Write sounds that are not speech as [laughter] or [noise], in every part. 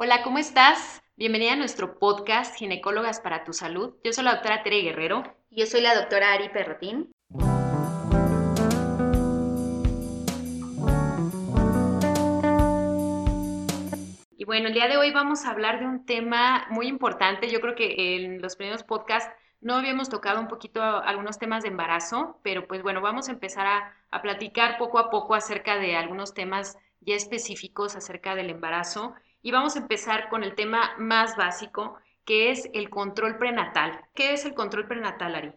Hola, ¿cómo estás? Bienvenida a nuestro podcast Ginecólogas para tu Salud. Yo soy la doctora Tere Guerrero. Yo soy la doctora Ari Perrotín. Y bueno, el día de hoy vamos a hablar de un tema muy importante. Yo creo que en los primeros podcasts no habíamos tocado un poquito algunos temas de embarazo, pero pues bueno, vamos a empezar a, a platicar poco a poco acerca de algunos temas ya específicos acerca del embarazo y vamos a empezar con el tema más básico, que es el control prenatal. ¿Qué es el control prenatal, Ari?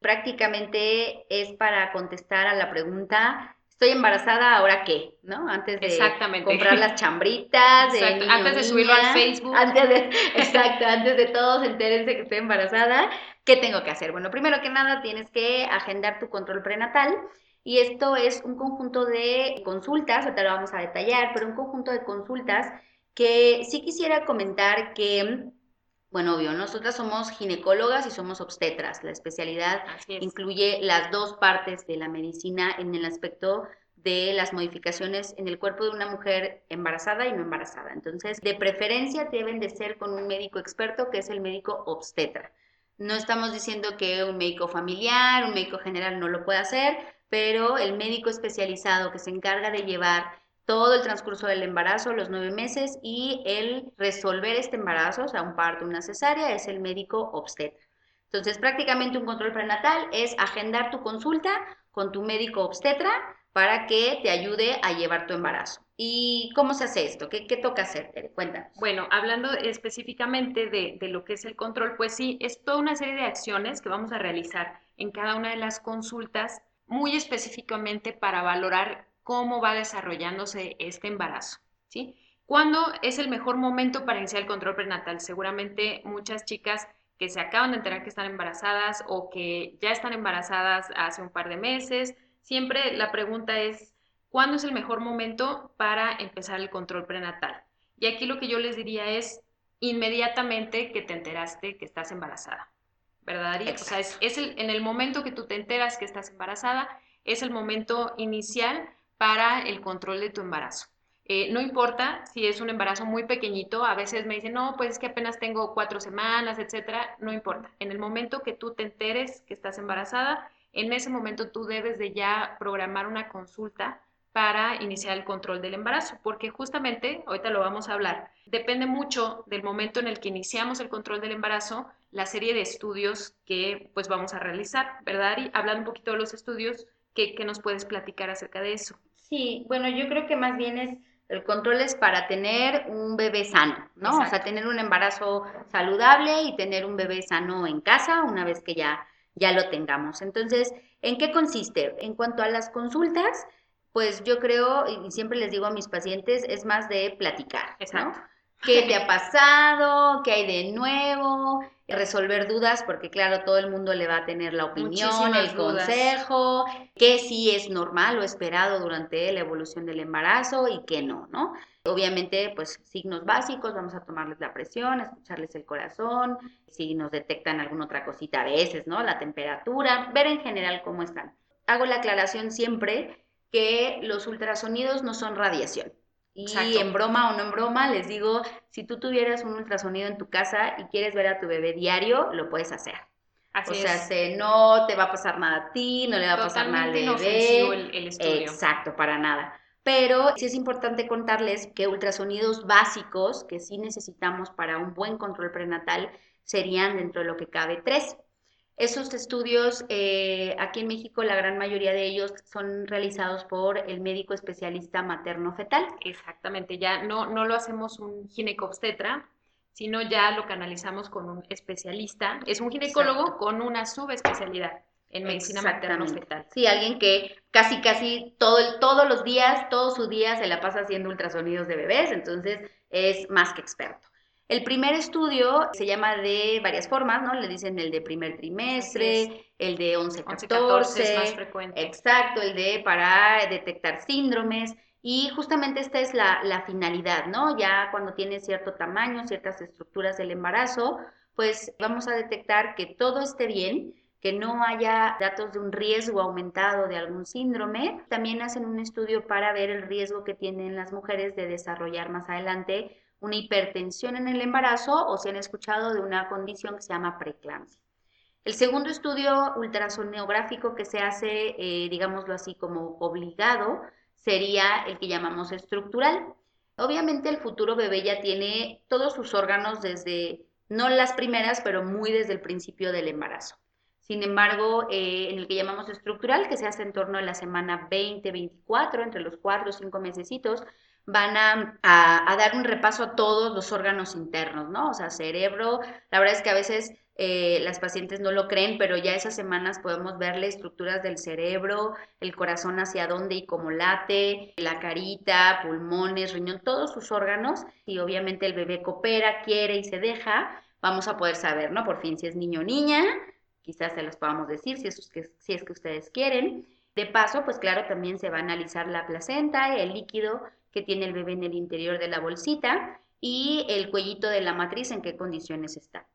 Prácticamente es para contestar a la pregunta, estoy embarazada, ¿ahora qué? ¿No? Antes de comprar las [laughs] chambritas, antes de subirlo al Facebook. Antes de, [laughs] exacto, antes de todos entérense que estoy embarazada, ¿qué tengo que hacer? Bueno, primero que nada tienes que agendar tu control prenatal. Y esto es un conjunto de consultas, ahorita lo vamos a detallar, pero un conjunto de consultas que sí quisiera comentar que, bueno, obvio, nosotras somos ginecólogas y somos obstetras. La especialidad incluye las dos partes de la medicina en el aspecto de las modificaciones en el cuerpo de una mujer embarazada y no embarazada. Entonces, de preferencia deben de ser con un médico experto que es el médico obstetra. No estamos diciendo que un médico familiar, un médico general no lo pueda hacer, pero el médico especializado que se encarga de llevar todo el transcurso del embarazo, los nueve meses, y el resolver este embarazo, o sea, un parto, una cesárea, es el médico obstetra. Entonces, prácticamente un control prenatal es agendar tu consulta con tu médico obstetra para que te ayude a llevar tu embarazo. ¿Y cómo se hace esto? ¿Qué, toca hacer? Cuéntanos. Bueno, hablando específicamente de, de, lo que es el control, pues sí, es toda una serie de acciones que vamos a realizar en cada una de las consultas, muy específicamente para valorar cómo va desarrollándose este embarazo, ¿sí? ¿Cuándo es el mejor momento para iniciar el control prenatal? Seguramente muchas chicas que se acaban de enterar que están embarazadas o que ya están embarazadas hace un par de meses, siempre la pregunta es, ¿cuándo es el mejor momento para empezar el control prenatal? Y aquí lo que yo les diría es inmediatamente que te enteraste que estás embarazada, ¿verdad, O sea, es, en el momento que tú te enteras que estás embarazada, es el momento inicial para el control de tu embarazo. Eh, no importa si es un embarazo muy pequeñito, a veces me dicen, no, pues es que apenas tengo cuatro semanas, etcétera. No importa. En el momento que tú te enteres que estás embarazada, en ese momento tú debes de ya programar una consulta para iniciar el control del embarazo, porque justamente, ahorita lo vamos a hablar, depende mucho del momento en el que iniciamos el control del embarazo, la serie de estudios que pues vamos a realizar, ¿verdad? Y hablando un poquito de los estudios, ¿qué, qué nos puedes platicar acerca de eso? Sí, bueno, yo creo que más bien es, el control es para tener un bebé sano, ¿no? O sea, tener un embarazo saludable y tener un bebé sano en casa una vez que ya, ya lo tengamos. Entonces, ¿en qué consiste? En cuanto a las consultas, pues yo creo, y siempre les digo a mis pacientes, es más de platicar, ¿no? ¿Qué te ha pasado? ¿Qué hay de nuevo? Resolver dudas, porque claro, todo el mundo le va a tener la opinión, el consejo, qué sí es normal o esperado durante la evolución del embarazo y qué no, ¿no? Obviamente, pues signos básicos, vamos a tomarles la presión, escucharles el corazón, si nos detectan alguna otra cosita a veces, ¿no? La temperatura, ver en general cómo están. Hago la aclaración siempre que los ultrasonidos no son radiación. Y en broma o no en broma, les digo, si tú tuvieras un ultrasonido en tu casa y quieres ver a tu bebé diario, lo puedes hacer. Así o sea, no te va a pasar nada a ti, no le va a pasar nada al bebé. El, el estudio. Exacto, para nada. Pero sí es importante contarles que ultrasonidos básicos que sí necesitamos para un buen control prenatal serían dentro de lo que cabe tres. Esos estudios, eh, aquí en México, la gran mayoría de ellos son realizados por el médico especialista materno-fetal. Exactamente, ya no, no lo hacemos un ginecobstetra, sino ya lo canalizamos con un especialista. Es un ginecólogo con una subespecialidad en medicina materno-fetal. Sí, alguien que casi, casi todo, todos los días, todo su día se la pasa haciendo ultrasonidos de bebés, entonces es más que experto. El primer estudio se llama de varias formas, ¿no? Le dicen el de primer trimestre, el de 11, 14, es más frecuente. Exacto, el de para detectar síndromes. Y justamente esta es la, la finalidad, ¿no? Ya cuando tiene cierto tamaño, ciertas estructuras del embarazo, pues vamos a detectar que todo esté bien, que no haya datos de un riesgo aumentado de algún síndrome. También hacen un estudio para ver el riesgo que tienen las mujeres de desarrollar más adelante una hipertensión en el embarazo o si han escuchado de una condición que se llama preeclampsia. El segundo estudio ultrasonográfico que se hace, eh, digámoslo así, como obligado, sería el que llamamos estructural. Obviamente el futuro bebé ya tiene todos sus órganos desde, no las primeras, pero muy desde el principio del embarazo. Sin embargo, eh, en el que llamamos estructural, que se hace en torno a la semana 20-24, entre los 4 o 5 mesecitos, van a, a, dar un repaso a todos los órganos internos, ¿no? O sea, cerebro, la verdad es que a veces eh, las pacientes no lo creen, pero ya esas semanas podemos verle estructuras del cerebro, el corazón hacia dónde y cómo late, la carita, pulmones, riñón, todos sus órganos. Y obviamente el bebé coopera, quiere y se deja, vamos a poder saber, ¿no? Por fin si es niño o niña, quizás se los podamos decir si es, que, si es que ustedes quieren. De paso, pues claro, también se va a analizar la placenta, el líquido que tiene el bebé en el interior de la bolsita y el cuellito de la matriz en qué condiciones está.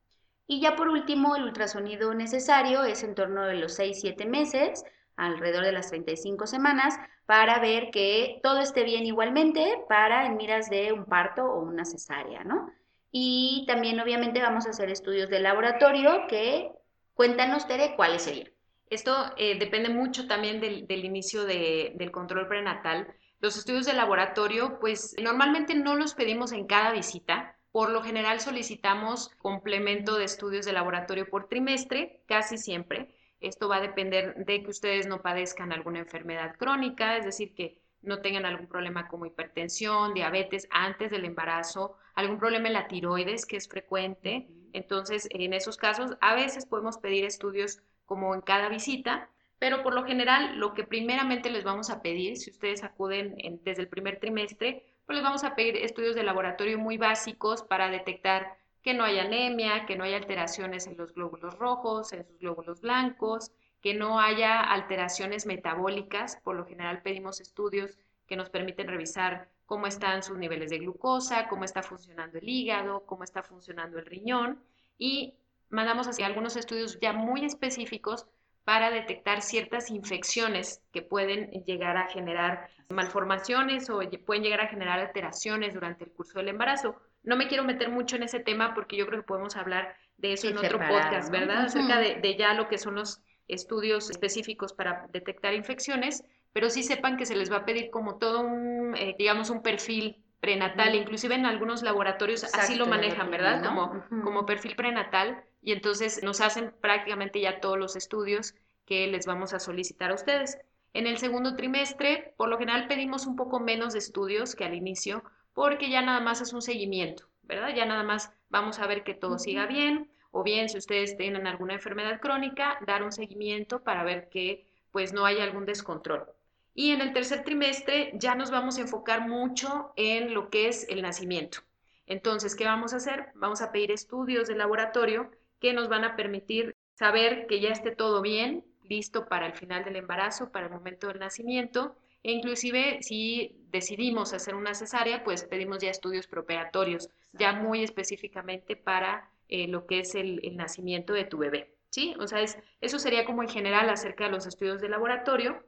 Y ya por último, el ultrasonido necesario es en torno de los 6-7 meses, alrededor de las 35 semanas, para ver que todo esté bien igualmente para en miras de un parto o una cesárea, ¿no? Y también obviamente vamos a hacer estudios de laboratorio que Cuéntanos, Tere, cuáles serían. Esto eh, depende mucho también del, inicio del control prenatal. Los estudios de laboratorio, pues normalmente no los pedimos en cada visita. Por lo general solicitamos complemento de estudios de laboratorio por trimestre, casi siempre. Esto va a depender de que ustedes no padezcan alguna enfermedad crónica, es decir, que no tengan algún problema como hipertensión, diabetes antes del embarazo, algún problema en la tiroides que es frecuente. Entonces, en esos casos, a veces podemos pedir estudios como en cada visita, pero por lo general, lo que primeramente les vamos a pedir, si ustedes acuden desde el primer trimestre, pues les vamos a pedir estudios de laboratorio muy básicos para detectar que no haya anemia, que no haya alteraciones en los glóbulos rojos, en sus glóbulos blancos, que no haya alteraciones metabólicas. Por lo general pedimos estudios que nos permiten revisar cómo están sus niveles de glucosa, cómo está funcionando el hígado, cómo está funcionando el riñón y mandamos así algunos estudios ya muy específicos para detectar ciertas infecciones que pueden llegar a generar malformaciones o pueden llegar a generar alteraciones durante el curso del embarazo. No me quiero meter mucho en ese tema porque yo creo que podemos hablar de eso en otro podcast, ¿verdad? Acerca de ya lo que son los estudios específicos para detectar infecciones, pero sí sepan que se les va a pedir como todo un, eh, digamos, un perfil prenatal, inclusive en algunos laboratorios así lo manejan, ¿verdad? Como, como perfil prenatal, y entonces nos hacen prácticamente ya todos los estudios que les vamos a solicitar a ustedes. En el segundo trimestre, por lo general pedimos un poco menos de estudios que al inicio, porque ya nada más es un seguimiento, ¿verdad? Ya nada más vamos a ver que todo siga bien, o bien si ustedes tienen alguna enfermedad crónica, dar un seguimiento para ver que pues no haya algún descontrol. Y en el tercer trimestre ya nos vamos a enfocar mucho en lo que es el nacimiento. Entonces, ¿qué vamos a hacer? Vamos a pedir estudios de laboratorio que nos van a permitir saber que ya esté todo bien, listo para el final del embarazo, para el momento del nacimiento. E inclusive si decidimos hacer una cesárea, pues pedimos ya estudios preoperatorios, ya muy específicamente para eh, lo que es el, nacimiento de tu bebé. ¿Sí? O sea, eso sería como en general acerca de los estudios de laboratorio.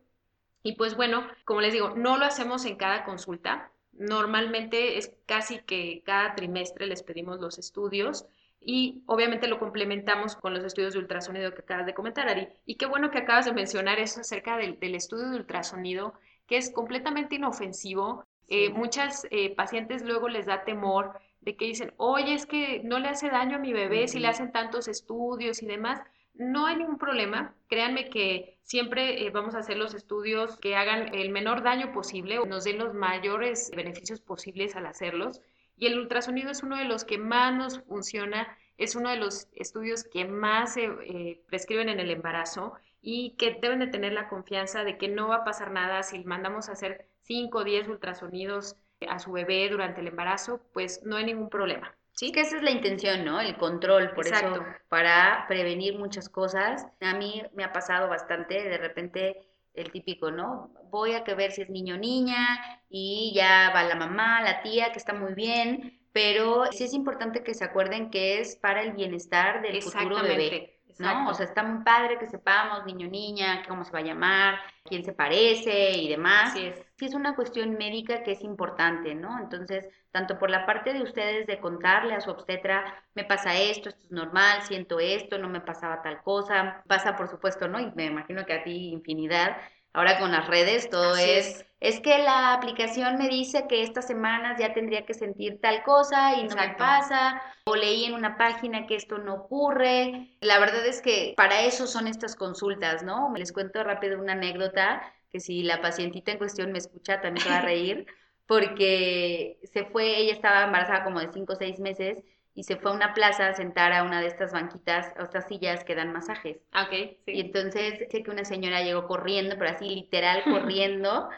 Y pues bueno, como les digo, no lo hacemos en cada consulta. Normalmente es casi que cada trimestre les pedimos los estudios y obviamente lo complementamos con los estudios de ultrasonido que acabas de comentar, Ari. Y qué bueno que acabas de mencionar eso acerca del, estudio de ultrasonido, que es completamente inofensivo. Eh, muchas eh, pacientes luego les da temor de que dicen, oye, es que no le hace daño a mi bebé si le hacen tantos estudios y demás. No hay ningún problema. Créanme que siempre eh, vamos a hacer los estudios que hagan el menor daño posible o nos den los mayores beneficios posibles al hacerlos. Y el ultrasonido es uno de los que más nos funciona, es uno de los estudios que más se eh, prescriben en el embarazo y que deben de tener la confianza de que no va a pasar nada si mandamos a hacer 5 o 10 ultrasonidos a su bebé durante el embarazo, pues no hay ningún problema. Sí, que esa es la intención, ¿no? El control, por eso, para prevenir muchas cosas. A mí me ha pasado bastante, de repente el típico, ¿no? Voy a que ver si es niño o niña y ya va la mamá, la tía, que está muy bien, pero sí es importante que se acuerden que es para el bienestar del futuro bebé. ¿No? O sea, está muy padre que sepamos niño, niña, cómo se va a llamar, quién se parece y demás. Así es. Sí es una cuestión médica que es importante, ¿no? Entonces, tanto por la parte de ustedes de contarle a su obstetra, me pasa esto, esto es normal, siento esto, no me pasaba tal cosa, pasa por supuesto, ¿no? Y me imagino que a ti infinidad. Ahora con las redes todo es, es, que la aplicación me dice que estas semanas ya tendría que sentir tal cosa y no me pasa, o leí en una página que esto no ocurre. La verdad es que para eso son estas consultas, ¿no? Me les cuento rápido una anécdota que si la pacientita en cuestión me escucha también se va a reír [laughs] porque se fue, ella estaba embarazada como de 5 o 6 meses y se fue a una plaza a sentar a una de estas banquitas, o estas sillas que dan masajes. Ah, ok, sí. Y entonces sé que una señora llegó corriendo, pero así literal [laughs] corriendo,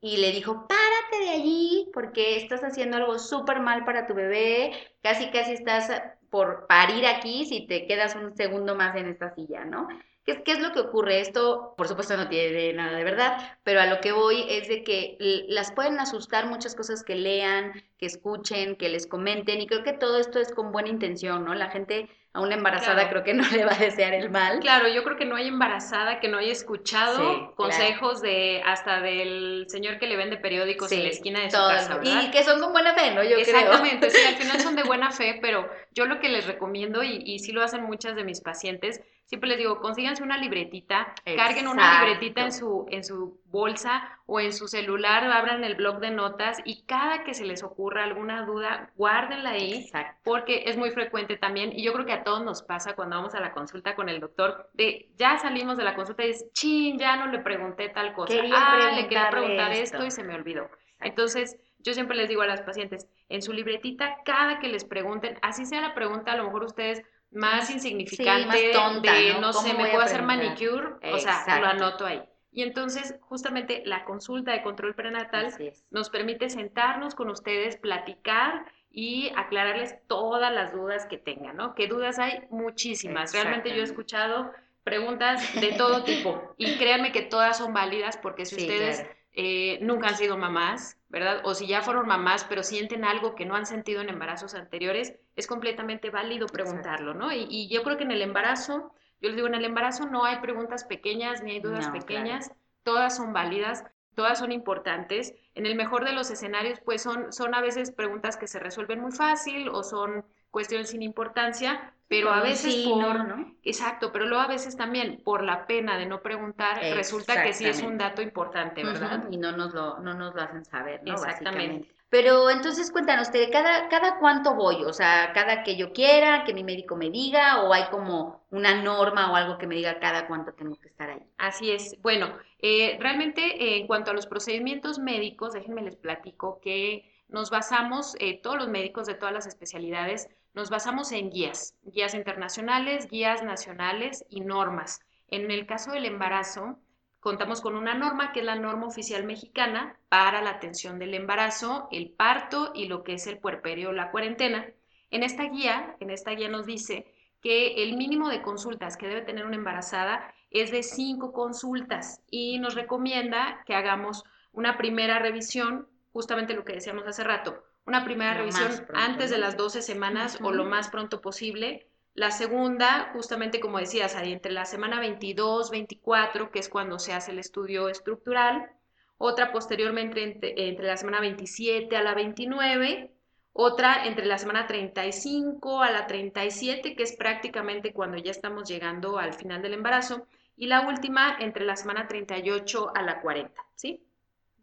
y le dijo, párate de allí porque estás haciendo algo súper mal para tu bebé, casi casi estás por parir aquí si te quedas un segundo más en esta silla, ¿no? ¿Qué, es lo que ocurre? Esto, por supuesto, no tiene nada de verdad, pero a lo que voy es de que las pueden asustar muchas cosas que lean, que escuchen, que les comenten, y creo que todo esto es con buena intención, ¿no? La gente a una embarazada creo que no [laughs] le va a desear el mal. Claro, yo creo que no hay embarazada que no haya escuchado consejos de hasta del señor que le vende periódicos en la esquina de su casa, Y que son con buena fe, ¿no? Yo Exactamente, sí, al final [laughs] son de buena fe, pero yo lo que les recomiendo, y, y sí lo hacen muchas de mis pacientes, siempre les digo, consíganse una libretita, carguen una libretita en su, en su bolsa o en su celular, abran el blog de notas y cada que se les ocurra alguna duda, guárdenla ahí, porque es muy frecuente también, y yo creo que a todos nos pasa cuando vamos a la consulta con el doctor, de ya salimos de la consulta y dices, chin, ya no le pregunté tal cosa, ah, le quería preguntar esto. y se me olvidó. Entonces, yo siempre les digo a las pacientes, en su libretita, cada que les pregunten, así sea la pregunta, a lo mejor ustedes más insignificante de, ¿no? sé, me puedo hacer manicure, o sea, lo anoto ahí. Y entonces, justamente la consulta de control prenatal nos permite sentarnos con ustedes, platicar y aclararles todas las dudas que tengan, ¿no? ¿Qué dudas hay? Muchísimas. Realmente yo he escuchado preguntas de todo tipo y créanme que todas son válidas porque si ustedes eh, nunca han sido mamás, ¿verdad? O si ya fueron mamás, pero sienten algo que no han sentido en embarazos anteriores, es completamente válido preguntarlo, ¿no? Y, yo creo que en el embarazo, yo les digo, en el embarazo no hay preguntas pequeñas ni hay dudas pequeñas, todas son válidas, todas son importantes. En el mejor de los escenarios, pues son, son a veces preguntas que se resuelven muy fácil o son cuestiones sin importancia, pero a veces por... No, Exacto, pero luego a veces también por la pena de no preguntar, resulta que sí es un dato importante, ¿verdad? Y no nos, lo, no nos lo hacen saber, ¿no? Exactamente. Pero entonces cuéntanos, ¿cada, ¿cada cuánto voy? O sea, ¿cada que yo quiera, que mi médico me diga? ¿O hay como una norma o algo que me diga cada cuánto tengo que estar ahí? Así es. Bueno, eh, realmente eh, en cuanto a los procedimientos médicos, déjenme les platico que nos basamos, eh, todos los médicos de todas las especialidades, nos basamos en guías, guías internacionales, guías nacionales y normas. En el caso del embarazo, contamos con una norma que es la norma oficial mexicana para la atención del embarazo, el parto y lo que es el puerperio o la cuarentena. En esta guía, en esta guía nos dice que el mínimo de consultas que debe tener una embarazada es de cinco consultas y nos recomienda que hagamos una primera revisión, justamente lo que decíamos hace rato, una primera revisión antes de las 12 semanas o lo más pronto posible. La segunda, justamente como decías, ahí entre la semana 22, 24, que es cuando se hace el estudio estructural. Otra posteriormente entre, entre la semana 27 a la 29. Otra entre la semana 35 a la 37, que es prácticamente cuando ya estamos llegando al final del embarazo. Y la última entre la semana 38 a la 40, ¿sí?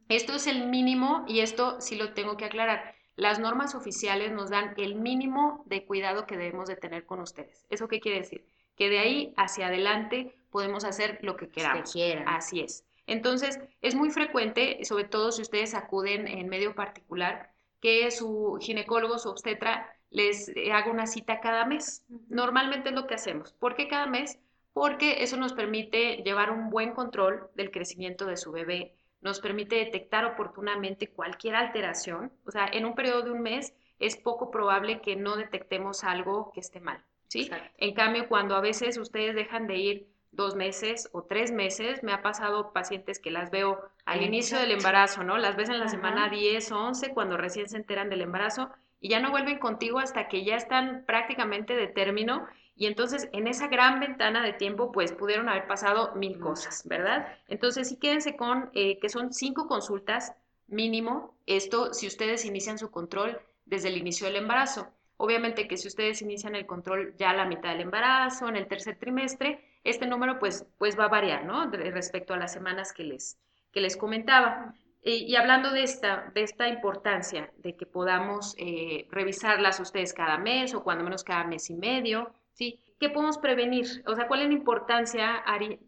Esto es el mínimo y esto sí lo tengo que aclarar las normas oficiales nos dan el mínimo de cuidado que debemos de tener con ustedes. ¿Eso qué quiere decir? Que de ahí hacia adelante podemos hacer lo que queramos. Así es. Entonces, es muy frecuente, sobre todo si ustedes acuden en medio particular, que su ginecólogo, su obstetra, les haga una cita cada mes. Normalmente es lo que hacemos. ¿Por qué cada mes? Porque eso nos permite llevar un buen control del crecimiento de su bebé, nos permite detectar oportunamente cualquier alteración. O sea, en un periodo de un mes es poco probable que no detectemos algo que esté mal. ¿sí? En cambio, cuando a veces ustedes dejan de ir dos meses o tres meses, me ha pasado pacientes que las veo al inicio del embarazo, ¿no? Las ves en la semana 10 o 11 cuando recién se enteran del embarazo y ya no vuelven contigo hasta que ya están prácticamente de término y entonces en esa gran ventana de tiempo pues pudieron haber pasado mil cosas, ¿verdad? Entonces sí quédense con eh, que son cinco consultas mínimo, esto si ustedes inician su control desde el inicio del embarazo. Obviamente que si ustedes inician el control ya a la mitad del embarazo, en el tercer trimestre, este número pues, pues va a variar, ¿no? respecto a las semanas que les, que les comentaba. Y, hablando de esta, de esta importancia de que podamos eh, revisarlas ustedes cada mes o cuando menos cada mes y medio, ¿sí? ¿Qué podemos prevenir? O sea, ¿cuál es la importancia,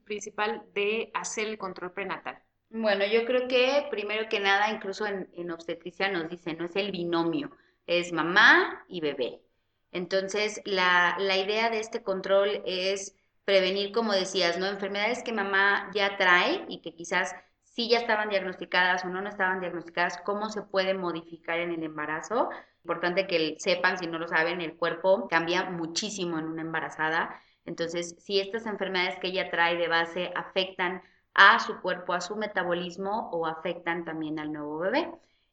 principal de hacer el control prenatal? Bueno, yo creo que primero que nada, incluso en, en obstetricia nos dicen, no es el binomio, es mamá y bebé. Entonces, la, la idea de este control es prevenir, como decías, ¿no? Enfermedades que mamá ya trae y que quizás si ya estaban diagnosticadas o no, no estaban diagnosticadas, cómo se puede modificar en el embarazo. Importante que sepan, si no lo saben, el cuerpo cambia muchísimo en una embarazada. Entonces, si estas enfermedades que ella trae de base afectan a su cuerpo, a su metabolismo o afectan también al nuevo bebé.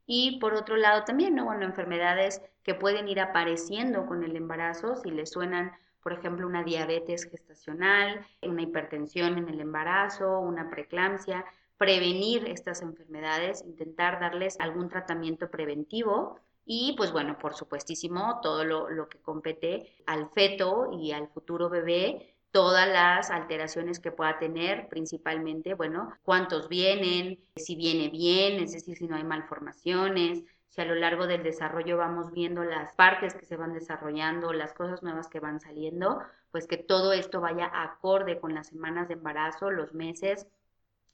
Y por otro lado también, ¿no? Bueno, enfermedades que pueden ir apareciendo con el embarazo, si le suenan, por ejemplo, una diabetes gestacional, una hipertensión en el embarazo, una preeclampsia, prevenir estas enfermedades, intentar darles algún tratamiento preventivo y pues bueno, por supuestísimo, todo lo, que compete al feto y al futuro bebé, todas las alteraciones que pueda tener, principalmente, bueno, cuántos vienen, si viene bien, es decir, si no hay malformaciones, si a lo largo del desarrollo vamos viendo las partes que se van desarrollando, las cosas nuevas que van saliendo, pues que todo esto vaya acorde con las semanas de embarazo, los meses,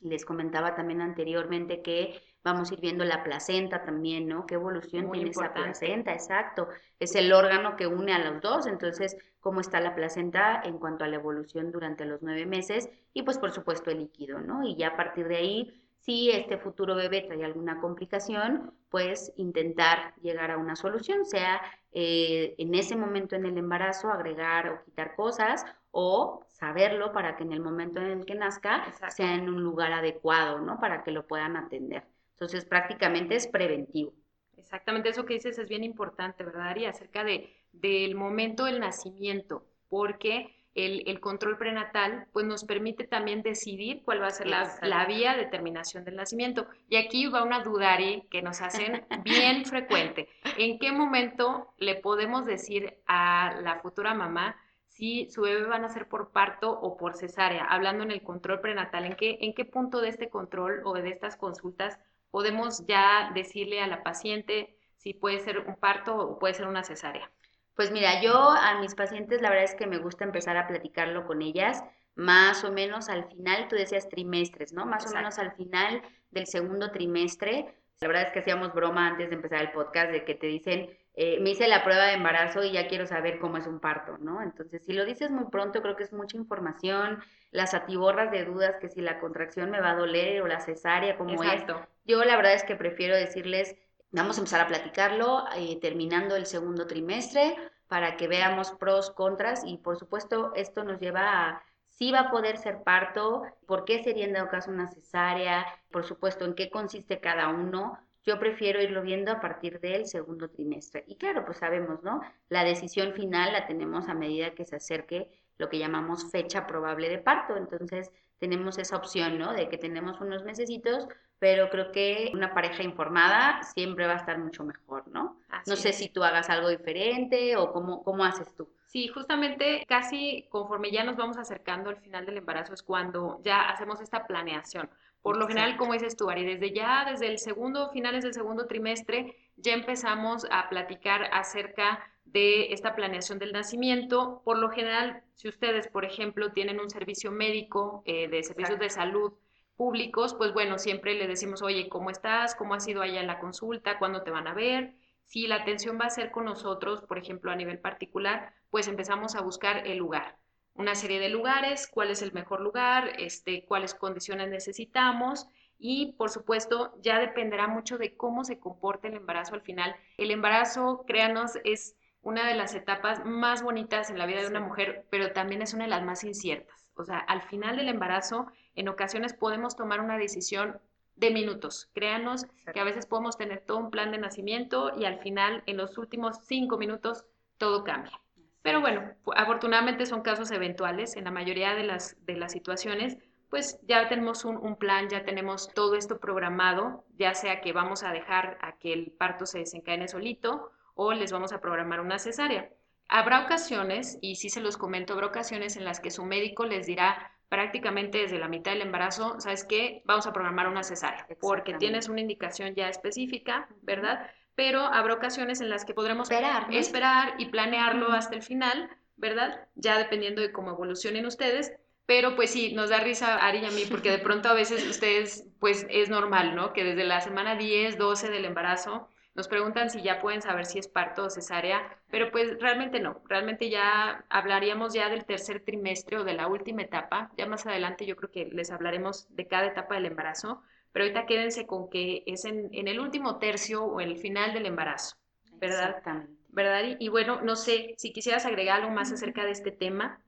les comentaba también anteriormente que vamos a ir viendo la placenta también, ¿no? ¿Qué evolución tiene esa placenta? Exacto. Es el órgano que une a los dos. Entonces, ¿cómo está la placenta en cuanto a la evolución durante los nueve meses? Y pues, por supuesto, el líquido, ¿no? Y ya a partir de ahí, si este futuro bebé trae alguna complicación, pues intentar llegar a una solución, sea eh, en ese momento en el embarazo agregar o quitar cosas o saberlo para que en el momento en el que nazca sea en un lugar adecuado, ¿no? Para que lo puedan atender. Entonces, prácticamente es preventivo. Exactamente, eso que dices es bien importante, ¿verdad, Ari? Acerca de, del momento del nacimiento, porque el, control prenatal pues nos permite también decidir cuál va a ser la, la, vía de terminación del nacimiento. Y aquí va una duda, Ari, que nos hacen bien [laughs] frecuente. ¿En qué momento le podemos decir a la futura mamá si su bebé va a nacer por parto o por cesárea, hablando en el control prenatal, ¿en qué, en qué punto de este control o de estas consultas podemos ya decirle a la paciente si puede ser un parto o puede ser una cesárea? Pues mira, yo a mis pacientes la verdad es que me gusta empezar a platicarlo con ellas más o menos al final, tú decías trimestres, ¿no? Más o menos al final del segundo trimestre. La verdad es que hacíamos broma antes de empezar el podcast de que te dicen, eh, me hice la prueba de embarazo y ya quiero saber cómo es un parto, ¿no? Entonces, si lo dices muy pronto, creo que es mucha información, las atiborras de dudas que si la contracción me va a doler o la cesárea, como esto. Yo la verdad es que prefiero decirles, vamos a empezar a platicarlo eh, terminando el segundo trimestre para que veamos pros, contras y por supuesto esto nos lleva a si va a poder ser parto, por qué sería en dado caso una cesárea, por supuesto en qué consiste cada uno, yo prefiero irlo viendo a partir del segundo trimestre. Y claro, pues sabemos, ¿no? La decisión final la tenemos a medida que se acerque lo que llamamos fecha probable de parto. Entonces, tenemos esa opción, ¿no? De que tenemos unos mesecitos, pero creo que una pareja informada siempre va a estar mucho mejor, ¿no? no sé si tú hagas algo diferente o cómo, cómo haces tú. Sí, justamente casi conforme ya nos vamos acercando al final del embarazo es cuando ya hacemos esta planeación. Por lo general, como dices tú, Ari, desde ya, desde el segundo, finales del segundo trimestre, ya empezamos a platicar acerca de esta planeación del nacimiento. Por lo general, si ustedes, por ejemplo, tienen un servicio médico eh, de servicios de salud públicos, pues bueno, siempre le decimos, oye, ¿cómo estás? ¿Cómo ha sido allá en la consulta? ¿Cuándo te van a ver? Si la atención va a ser con nosotros, por ejemplo, a nivel particular, pues empezamos a buscar el lugar una serie de lugares, cuál es el mejor lugar, este, cuáles condiciones necesitamos y por supuesto ya dependerá mucho de cómo se comporte el embarazo al final. El embarazo, créanos, es una de las etapas más bonitas en la vida de una mujer, pero también es una de las más inciertas. O sea, al final del embarazo, en ocasiones podemos tomar una decisión de minutos. Créanos que a veces podemos tener todo un plan de nacimiento y al final, en los últimos cinco minutos, todo cambia. Pero bueno, afortunadamente son casos eventuales. En la mayoría de las, de las situaciones, pues ya tenemos un, un, plan, ya tenemos todo esto programado, ya sea que vamos a dejar a que el parto se desencadene solito o les vamos a programar una cesárea. Habrá ocasiones, y sí se los comento, habrá ocasiones en las que su médico les dirá prácticamente desde la mitad del embarazo, ¿sabes qué? Vamos a programar una cesárea, porque tienes una indicación ya específica, ¿verdad? Pero habrá ocasiones en las que podremos esperar, esperar y planearlo hasta el final, ¿verdad? Ya dependiendo de cómo evolucionen ustedes. Pero pues sí, nos da risa Ari y a mí, porque de pronto a veces ustedes, pues es normal, ¿no? Que desde la semana 10, 12 del embarazo, nos preguntan si ya pueden saber si es parto o cesárea, pero pues realmente no, realmente ya hablaríamos ya del tercer trimestre o de la última etapa, ya más adelante yo creo que les hablaremos de cada etapa del embarazo, pero ahorita quédense con que es en, el último tercio o en el final del embarazo, ¿verdad? Exactamente. ¿Verdad? Y, y bueno, no sé si quisieras agregar algo más acerca de este tema.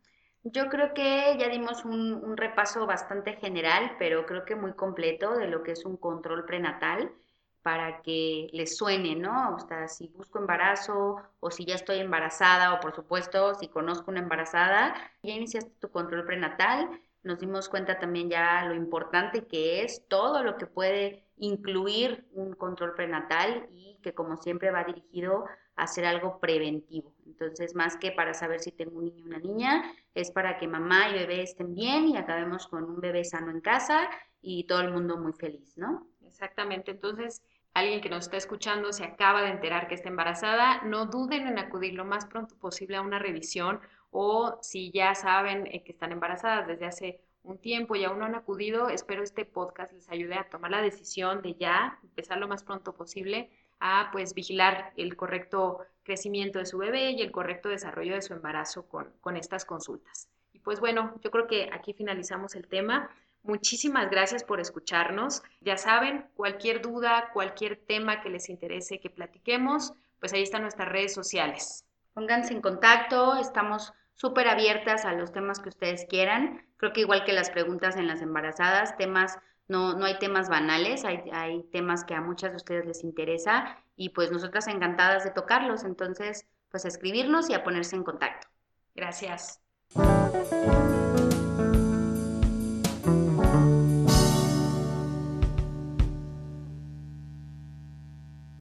Yo creo que ya dimos un, un, repaso bastante general, pero creo que muy completo de lo que es un control prenatal para que les suene, ¿no? O sea, si busco embarazo o si ya estoy embarazada o por supuesto si conozco una embarazada, ya iniciaste tu control prenatal, nos dimos cuenta también ya lo importante que es todo lo que puede incluir un control prenatal y que como siempre va dirigido a hacer algo preventivo. Entonces, más que para saber si tengo un niño o una niña, es para que mamá y bebé estén bien y acabemos con un bebé sano en casa y todo el mundo muy feliz, ¿no? Exactamente. Entonces, alguien que nos está escuchando se acaba de enterar que está embarazada, no duden en acudir lo más pronto posible a una revisión o si ya saben eh, que están embarazadas desde hace un tiempo y aún no han acudido, espero este podcast les ayude a tomar la decisión de ya empezar lo más pronto posible a pues vigilar el correcto crecimiento de su bebé y el correcto desarrollo de su embarazo con, con estas consultas. Y pues bueno, yo creo que aquí finalizamos el tema. Muchísimas gracias por escucharnos. Ya saben, cualquier duda, cualquier tema que les interese que platiquemos, pues ahí están nuestras redes sociales. Pónganse en contacto, estamos súper abiertas a los temas que ustedes quieran. Creo que igual que las preguntas en las embarazadas, temas, no, no hay temas banales, hay, hay temas que a muchas de ustedes les interesa y pues nosotras encantadas de tocarlos. Entonces, pues a escribirnos y a ponerse en contacto. Gracias.